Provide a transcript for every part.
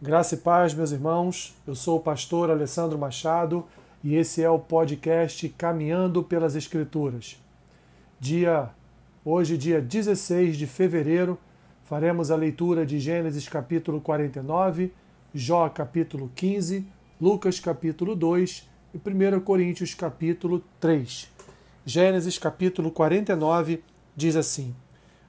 Graça e paz, meus irmãos. Eu sou o pastor Alessandro Machado e esse é o podcast Caminhando pelas Escrituras. Dia hoje, dia 16 de fevereiro, faremos a leitura de Gênesis capítulo 49, Jó capítulo 15, Lucas capítulo 2 e 1 Coríntios capítulo 3. Gênesis capítulo 49 diz assim: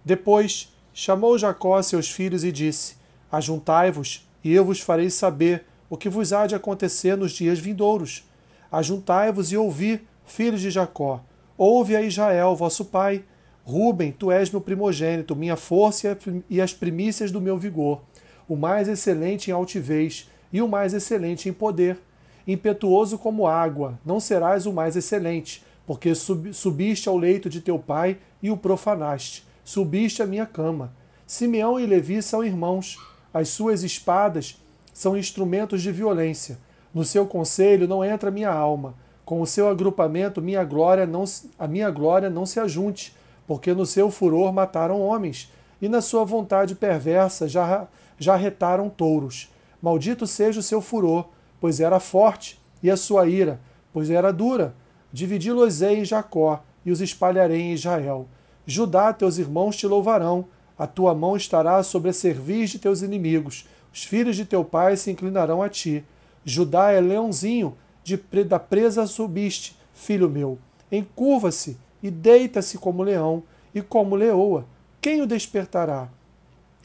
Depois chamou Jacó seus filhos e disse: Ajuntai-vos e eu vos farei saber o que vos há de acontecer nos dias vindouros. Ajuntai-vos e ouvi, filhos de Jacó. Ouve a Israel, vosso pai. Ruben, tu és meu primogênito, minha força e as primícias do meu vigor, o mais excelente em altivez e o mais excelente em poder. Impetuoso como água, não serás o mais excelente, porque subiste ao leito de teu pai e o profanaste, subiste à minha cama. Simeão e Levi são irmãos. As suas espadas são instrumentos de violência. No seu conselho não entra minha alma. Com o seu agrupamento, minha glória não, a minha glória não se ajunte, porque no seu furor mataram homens, e na sua vontade perversa já, já retaram touros. Maldito seja o seu furor, pois era forte, e a sua ira, pois era dura. Dividi-los-ei em Jacó, e os espalharei em Israel. Judá, teus irmãos te louvarão, a tua mão estará sobre a cerviz de teus inimigos. Os filhos de teu pai se inclinarão a ti. Judá é leãozinho, de, da presa subiste, filho meu. Encurva-se e deita-se como leão e como leoa. Quem o despertará?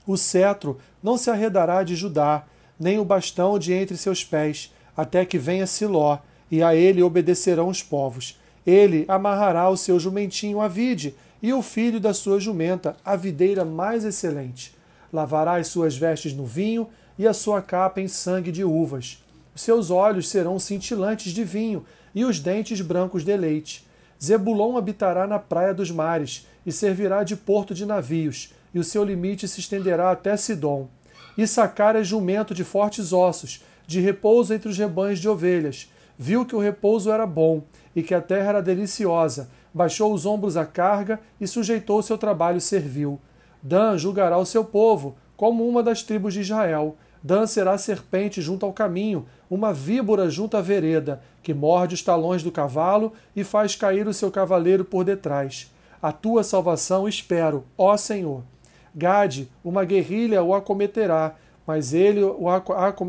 O cetro não se arredará de Judá, nem o bastão de entre seus pés, até que venha Siló, e a ele obedecerão os povos. Ele amarrará o seu jumentinho à vide, e o filho da sua jumenta, a videira mais excelente. Lavará as suas vestes no vinho e a sua capa em sangue de uvas. Seus olhos serão cintilantes de vinho e os dentes brancos de leite. Zebulon habitará na praia dos mares e servirá de porto de navios, e o seu limite se estenderá até Sidom. Issacar é jumento de fortes ossos, de repouso entre os rebanhos de ovelhas. Viu que o repouso era bom e que a terra era deliciosa, baixou os ombros à carga e sujeitou seu trabalho servil. Dan julgará o seu povo, como uma das tribos de Israel. Dan será serpente junto ao caminho, uma víbora junto à vereda, que morde os talões do cavalo e faz cair o seu cavaleiro por detrás. A tua salvação espero, ó Senhor. Gade, uma guerrilha o acometerá, mas ele, o,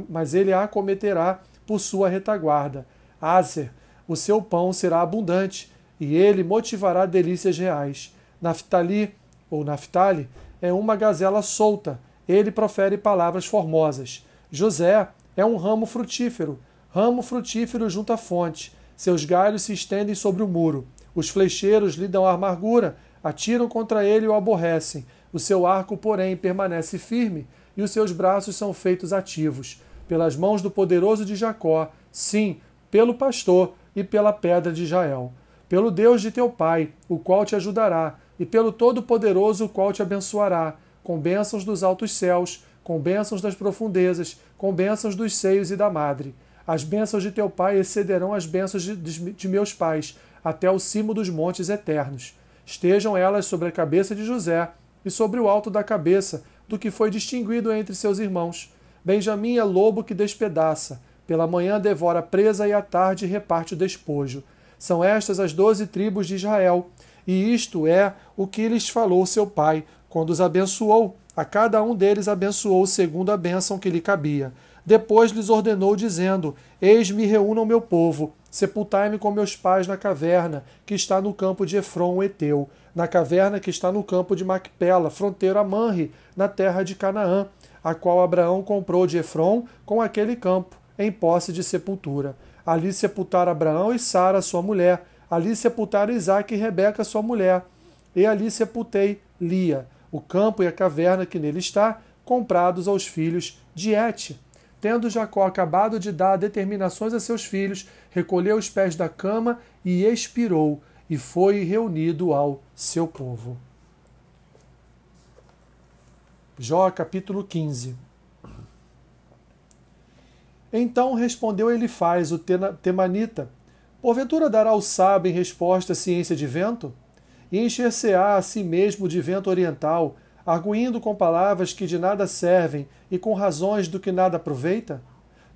mas ele a acometerá por sua retaguarda. Aser, o seu pão será abundante, e ele motivará delícias reais. Naftali, ou Naftali, é uma gazela solta, ele profere palavras formosas. José é um ramo frutífero, ramo frutífero junto à fonte. Seus galhos se estendem sobre o muro. Os flecheiros lhe dão amargura, atiram contra ele e o aborrecem. O seu arco, porém, permanece firme, e os seus braços são feitos ativos. Pelas mãos do poderoso de Jacó, sim, pelo pastor e pela pedra de Israel pelo Deus de teu Pai, o qual te ajudará, e pelo Todo-Poderoso, o qual te abençoará, com bênçãos dos altos céus, com bênçãos das profundezas, com bênçãos dos seios e da madre. As bênçãos de teu Pai excederão as bênçãos de, de, de meus pais, até o cimo dos montes eternos. Estejam elas sobre a cabeça de José e sobre o alto da cabeça do que foi distinguido entre seus irmãos. Benjamim é lobo que despedaça. Pela manhã devora a presa e à tarde reparte o despojo. São estas as doze tribos de Israel, e isto é o que lhes falou seu pai, quando os abençoou. A cada um deles abençoou segundo a bênção que lhe cabia. Depois lhes ordenou, dizendo: Eis-me reúnam meu povo, sepultai-me com meus pais na caverna, que está no campo de Efron, o Eteu, na caverna que está no campo de Macpela, fronteira a Manre, na terra de Canaã, a qual Abraão comprou de Efron com aquele campo, em posse de sepultura. Ali sepultaram Abraão e Sara, sua mulher. Ali sepultaram Isaac e Rebeca, sua mulher. E ali sepultei Lia, o campo e a caverna que nele está, comprados aos filhos de Et. Tendo Jacó acabado de dar determinações a seus filhos, recolheu os pés da cama e expirou, e foi reunido ao seu povo. Jó capítulo 15 então respondeu Elifaz, o temanita: Porventura dará o sábio em resposta ciência de vento? E encher-se-á a si mesmo de vento oriental, arguindo com palavras que de nada servem e com razões do que nada aproveita?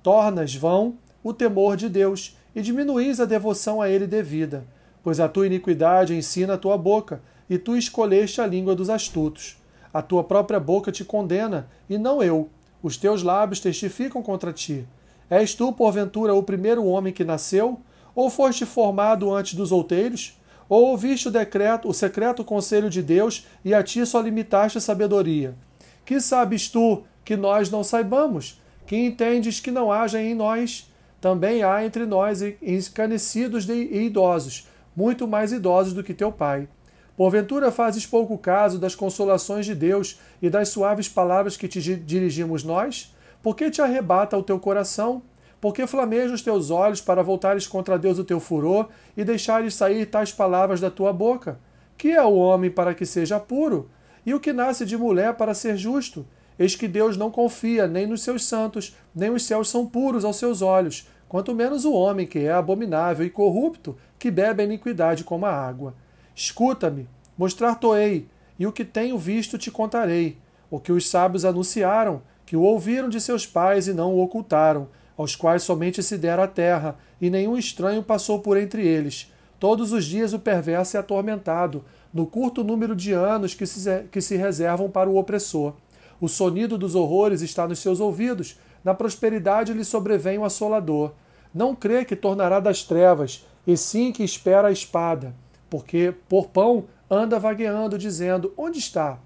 Tornas vão o temor de Deus e diminuís a devoção a ele devida, pois a tua iniquidade ensina a tua boca, e tu escolheste a língua dos astutos. A tua própria boca te condena, e não eu. Os teus lábios testificam contra ti. És tu, porventura, o primeiro homem que nasceu? Ou foste formado antes dos outeiros? Ou ouviste o decreto, o secreto conselho de Deus, e a ti só limitaste a sabedoria? Que sabes tu que nós não saibamos? Que entendes que não haja em nós? Também há entre nós escanecidos e idosos, muito mais idosos do que teu pai. Porventura fazes pouco caso das consolações de Deus e das suaves palavras que te dirigimos nós? Por que te arrebata o teu coração? Porque flamejam os teus olhos para voltares contra Deus o teu furor e deixares sair tais palavras da tua boca? Que é o homem para que seja puro? E o que nasce de mulher para ser justo? Eis que Deus não confia nem nos seus santos, nem os céus são puros aos seus olhos, quanto menos o homem que é abominável e corrupto, que bebe a iniquidade como a água. Escuta-me, mostrar-te-ei, e o que tenho visto te contarei, o que os sábios anunciaram, que o ouviram de seus pais e não o ocultaram, aos quais somente se dera a terra, e nenhum estranho passou por entre eles. Todos os dias o perverso é atormentado, no curto número de anos que se, que se reservam para o opressor. O sonido dos horrores está nos seus ouvidos, na prosperidade lhe sobrevém o assolador. Não crê que tornará das trevas, e sim que espera a espada, porque por pão anda vagueando, dizendo: Onde está?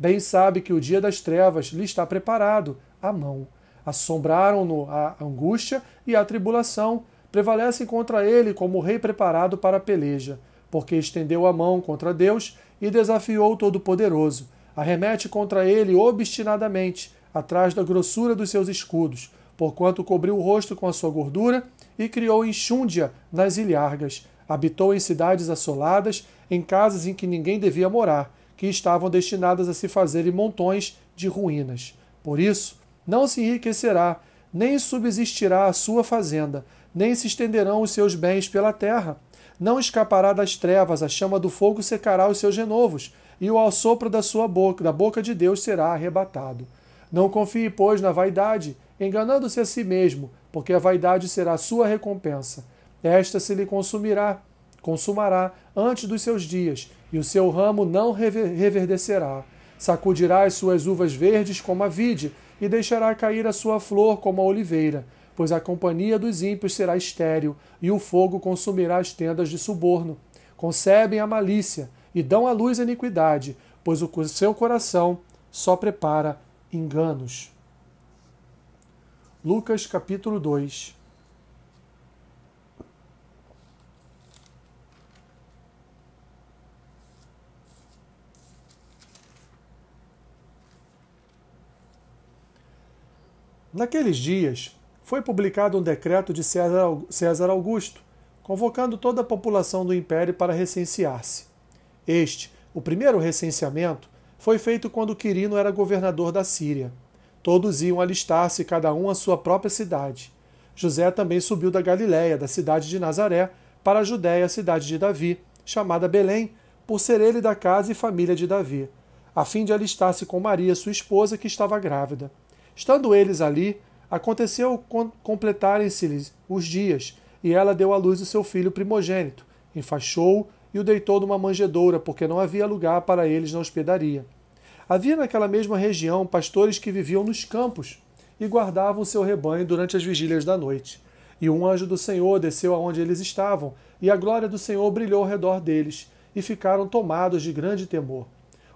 Bem sabe que o dia das trevas lhe está preparado, à mão. Assombraram-no a angústia e a tribulação, prevalecem contra ele como rei preparado para a peleja, porque estendeu a mão contra Deus e desafiou o Todo-Poderoso. Arremete contra ele obstinadamente, atrás da grossura dos seus escudos, porquanto cobriu o rosto com a sua gordura e criou enxúndia nas ilhargas. Habitou em cidades assoladas, em casas em que ninguém devia morar, que estavam destinadas a se fazerem montões de ruínas. Por isso, não se enriquecerá, nem subsistirá a sua fazenda, nem se estenderão os seus bens pela terra. Não escapará das trevas, a chama do fogo secará os seus renovos, e o assopro da sua boca, da boca de Deus será arrebatado. Não confie, pois, na vaidade, enganando-se a si mesmo, porque a vaidade será sua recompensa. Esta se lhe consumirá, consumará antes dos seus dias, e o seu ramo não reverdecerá. Sacudirá as suas uvas verdes como a vide, e deixará cair a sua flor como a oliveira, pois a companhia dos ímpios será estéril, e o fogo consumirá as tendas de suborno. Concebem a malícia, e dão à luz a iniquidade, pois o seu coração só prepara enganos. Lucas capítulo 2 Naqueles dias, foi publicado um decreto de César Augusto, convocando toda a população do império para recensear-se. Este, o primeiro recenseamento, foi feito quando Quirino era governador da Síria. Todos iam alistar-se, cada um à sua própria cidade. José também subiu da Galiléia, da cidade de Nazaré, para a Judéia, a cidade de Davi, chamada Belém, por ser ele da casa e família de Davi, a fim de alistar-se com Maria, sua esposa, que estava grávida. Estando eles ali, aconteceu completarem-se-lhes os dias, e ela deu à luz o seu filho primogênito, enfaixou-o e o deitou numa manjedoura, porque não havia lugar para eles na hospedaria. Havia naquela mesma região pastores que viviam nos campos e guardavam o seu rebanho durante as vigílias da noite. E um anjo do Senhor desceu aonde eles estavam, e a glória do Senhor brilhou ao redor deles, e ficaram tomados de grande temor.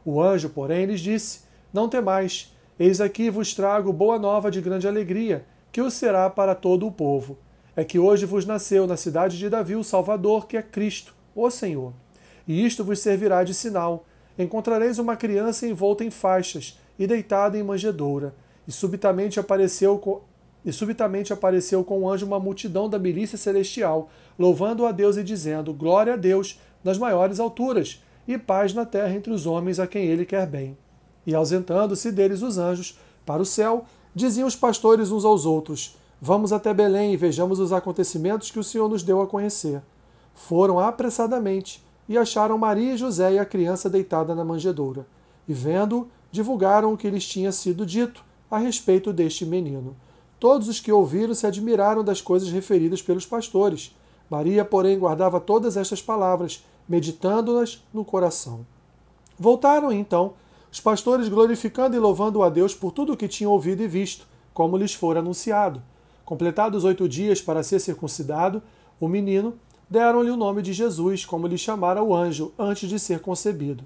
O anjo, porém, lhes disse: Não temais, eis aqui vos trago boa nova de grande alegria, que o será para todo o povo. É que hoje vos nasceu na cidade de Davi o Salvador, que é Cristo o Senhor. E isto vos servirá de sinal: encontrareis uma criança envolta em faixas e deitada em manjedoura. E subitamente apareceu com, e subitamente apareceu com o anjo uma multidão da milícia celestial, louvando a Deus e dizendo: Glória a Deus nas maiores alturas, e paz na terra entre os homens a quem ele quer bem. E ausentando-se deles os anjos para o céu, diziam os pastores uns aos outros: Vamos até Belém e vejamos os acontecimentos que o Senhor nos deu a conhecer. Foram apressadamente e acharam Maria e José e a criança deitada na manjedoura. E vendo, divulgaram o que lhes tinha sido dito a respeito deste menino. Todos os que ouviram se admiraram das coisas referidas pelos pastores. Maria, porém, guardava todas estas palavras, meditando-nas no coração. Voltaram então os pastores glorificando e louvando a Deus por tudo o que tinham ouvido e visto, como lhes fora anunciado. Completados oito dias para ser circuncidado, o menino deram-lhe o nome de Jesus, como lhe chamara o anjo antes de ser concebido.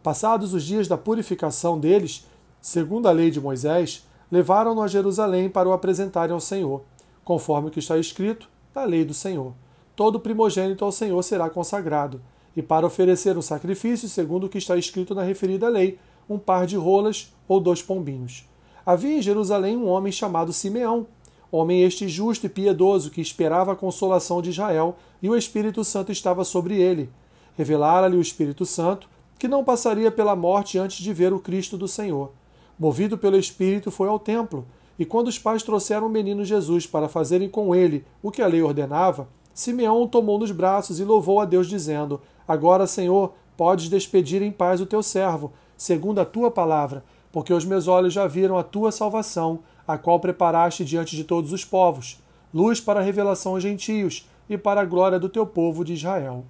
Passados os dias da purificação deles, segundo a lei de Moisés, levaram-no a Jerusalém para o apresentarem ao Senhor, conforme o que está escrito na lei do Senhor. Todo primogênito ao Senhor será consagrado, e para oferecer um sacrifício, segundo o que está escrito na referida lei, um par de rolas ou dois pombinhos. Havia em Jerusalém um homem chamado Simeão, homem este justo e piedoso que esperava a consolação de Israel, e o Espírito Santo estava sobre ele. Revelara-lhe o Espírito Santo que não passaria pela morte antes de ver o Cristo do Senhor. Movido pelo Espírito, foi ao templo, e quando os pais trouxeram o menino Jesus para fazerem com ele o que a lei ordenava, Simeão o tomou nos braços e louvou a Deus, dizendo: Agora, Senhor, podes despedir em paz o teu servo, segundo a tua palavra, porque os meus olhos já viram a tua salvação, a qual preparaste diante de todos os povos, luz para a revelação aos gentios e para a glória do teu povo de Israel.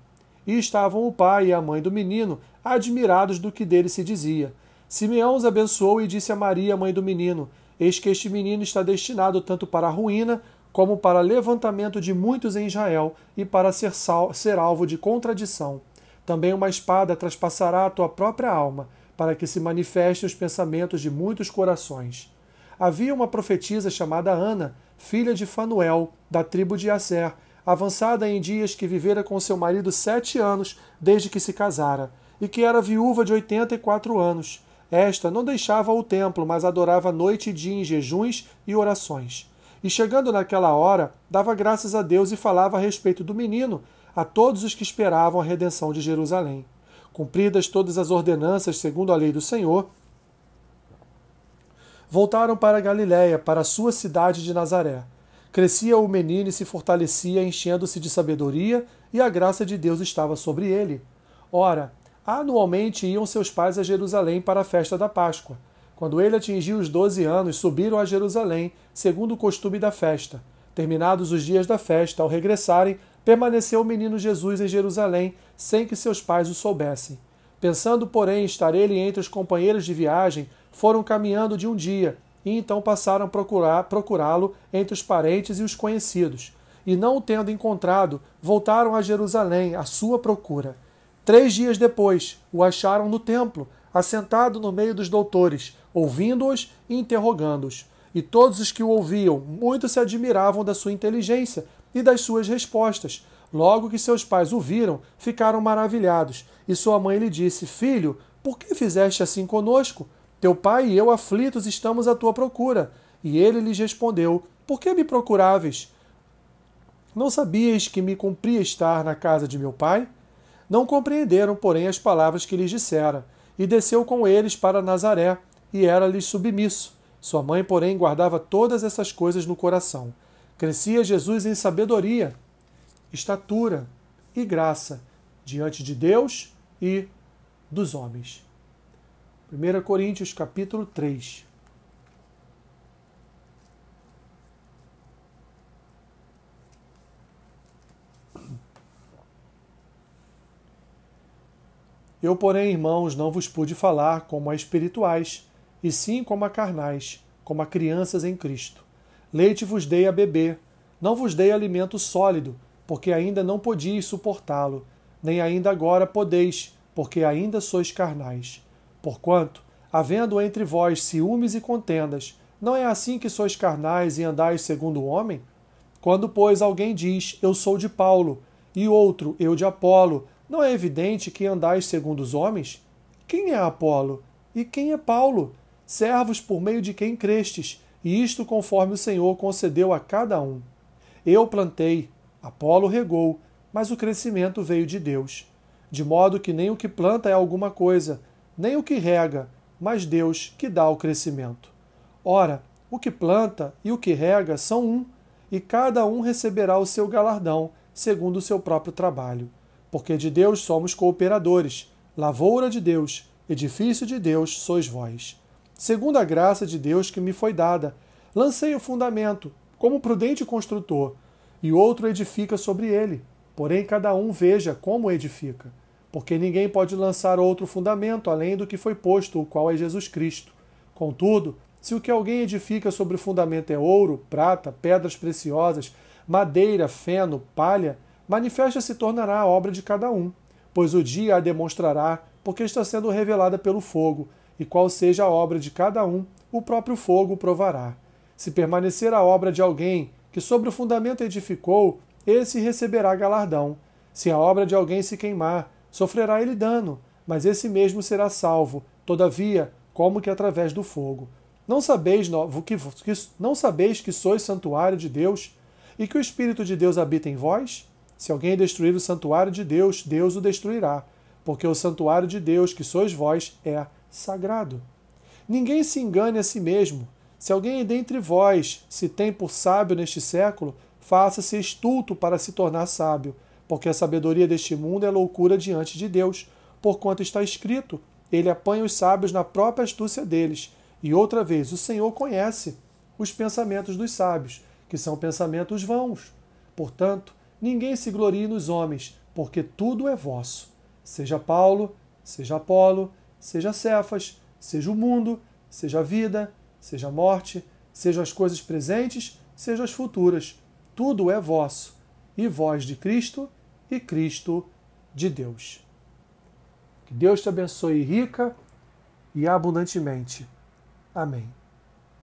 E estavam o pai e a mãe do menino admirados do que dele se dizia. Simeão os abençoou e disse a Maria, mãe do menino: Eis que este menino está destinado tanto para a ruína como para levantamento de muitos em Israel e para ser, sal, ser alvo de contradição. Também uma espada traspassará a tua própria alma, para que se manifestem os pensamentos de muitos corações. Havia uma profetisa chamada Ana, filha de Fanuel, da tribo de Asser, avançada em dias que vivera com seu marido sete anos desde que se casara, e que era viúva de oitenta e quatro anos. Esta não deixava o templo, mas adorava noite e dia em jejuns e orações. E chegando naquela hora, dava graças a Deus e falava a respeito do menino a todos os que esperavam a redenção de Jerusalém. Cumpridas todas as ordenanças segundo a lei do Senhor, voltaram para Galiléia, para a sua cidade de Nazaré. Crescia o menino e se fortalecia, enchendo-se de sabedoria, e a graça de Deus estava sobre ele. Ora, anualmente iam seus pais a Jerusalém para a festa da Páscoa. Quando ele atingiu os doze anos, subiram a Jerusalém, segundo o costume da festa. Terminados os dias da festa, ao regressarem, permaneceu o menino Jesus em Jerusalém, sem que seus pais o soubessem. Pensando, porém, estar ele entre os companheiros de viagem, foram caminhando de um dia, e então passaram a procurar, procurá-lo entre os parentes e os conhecidos. E não o tendo encontrado, voltaram a Jerusalém à sua procura. Três dias depois, o acharam no templo, assentado no meio dos doutores, ouvindo-os e interrogando-os. E todos os que o ouviam muito se admiravam da sua inteligência e das suas respostas. Logo que seus pais o viram, ficaram maravilhados. E sua mãe lhe disse: Filho, por que fizeste assim conosco? Teu pai e eu aflitos estamos à tua procura. E ele lhes respondeu: Por que me procuráveis? Não sabíeis que me cumpria estar na casa de meu pai? Não compreenderam, porém, as palavras que lhes dissera. E desceu com eles para Nazaré, e era-lhes submisso. Sua mãe, porém, guardava todas essas coisas no coração. Crescia Jesus em sabedoria, estatura e graça diante de Deus e dos homens. 1 Coríntios capítulo 3. Eu, porém, irmãos, não vos pude falar como a espirituais, e sim como a carnais, como a crianças em Cristo. Leite vos dei a beber, não vos dei alimento sólido, porque ainda não podíeis suportá-lo, nem ainda agora podeis, porque ainda sois carnais. Porquanto, havendo entre vós ciúmes e contendas, não é assim que sois carnais e andais segundo o homem? Quando, pois, alguém diz, Eu sou de Paulo, e outro, Eu de Apolo, não é evidente que andais segundo os homens? Quem é Apolo? E quem é Paulo? Servos por meio de quem crestes, e isto conforme o Senhor concedeu a cada um. Eu plantei, Apolo regou, mas o crescimento veio de Deus. De modo que nem o que planta é alguma coisa, nem o que rega, mas Deus que dá o crescimento. Ora, o que planta e o que rega são um, e cada um receberá o seu galardão, segundo o seu próprio trabalho. Porque de Deus somos cooperadores, lavoura de Deus, edifício de Deus sois vós. Segundo a graça de Deus que me foi dada, lancei o fundamento, como prudente construtor, e outro edifica sobre ele. Porém, cada um veja como edifica. Porque ninguém pode lançar outro fundamento além do que foi posto, o qual é Jesus Cristo. Contudo, se o que alguém edifica sobre o fundamento é ouro, prata, pedras preciosas, madeira, feno, palha, manifesta se tornará a obra de cada um, pois o dia a demonstrará, porque está sendo revelada pelo fogo, e qual seja a obra de cada um, o próprio fogo provará. Se permanecer a obra de alguém que sobre o fundamento edificou, esse receberá galardão. Se a obra de alguém se queimar, sofrerá ele dano, mas esse mesmo será salvo, todavia, como que através do fogo. Não sabeis, que, não sabeis que sois santuário de Deus e que o Espírito de Deus habita em vós? Se alguém destruir o santuário de Deus, Deus o destruirá, porque o santuário de Deus, que sois vós, é sagrado. Ninguém se engane a si mesmo. Se alguém dentre vós se tem por sábio neste século, faça-se estulto para se tornar sábio, porque a sabedoria deste mundo é loucura diante de Deus, porquanto está escrito: Ele apanha os sábios na própria astúcia deles. E outra vez, o Senhor conhece os pensamentos dos sábios, que são pensamentos vãos. Portanto, ninguém se glorie nos homens, porque tudo é vosso. Seja Paulo, seja Apolo, seja Cefas, seja o mundo, seja a vida, seja a morte, sejam as coisas presentes, sejam as futuras. Tudo é vosso, e vós de Cristo, e Cristo de Deus. Que Deus te abençoe rica e abundantemente. Amém.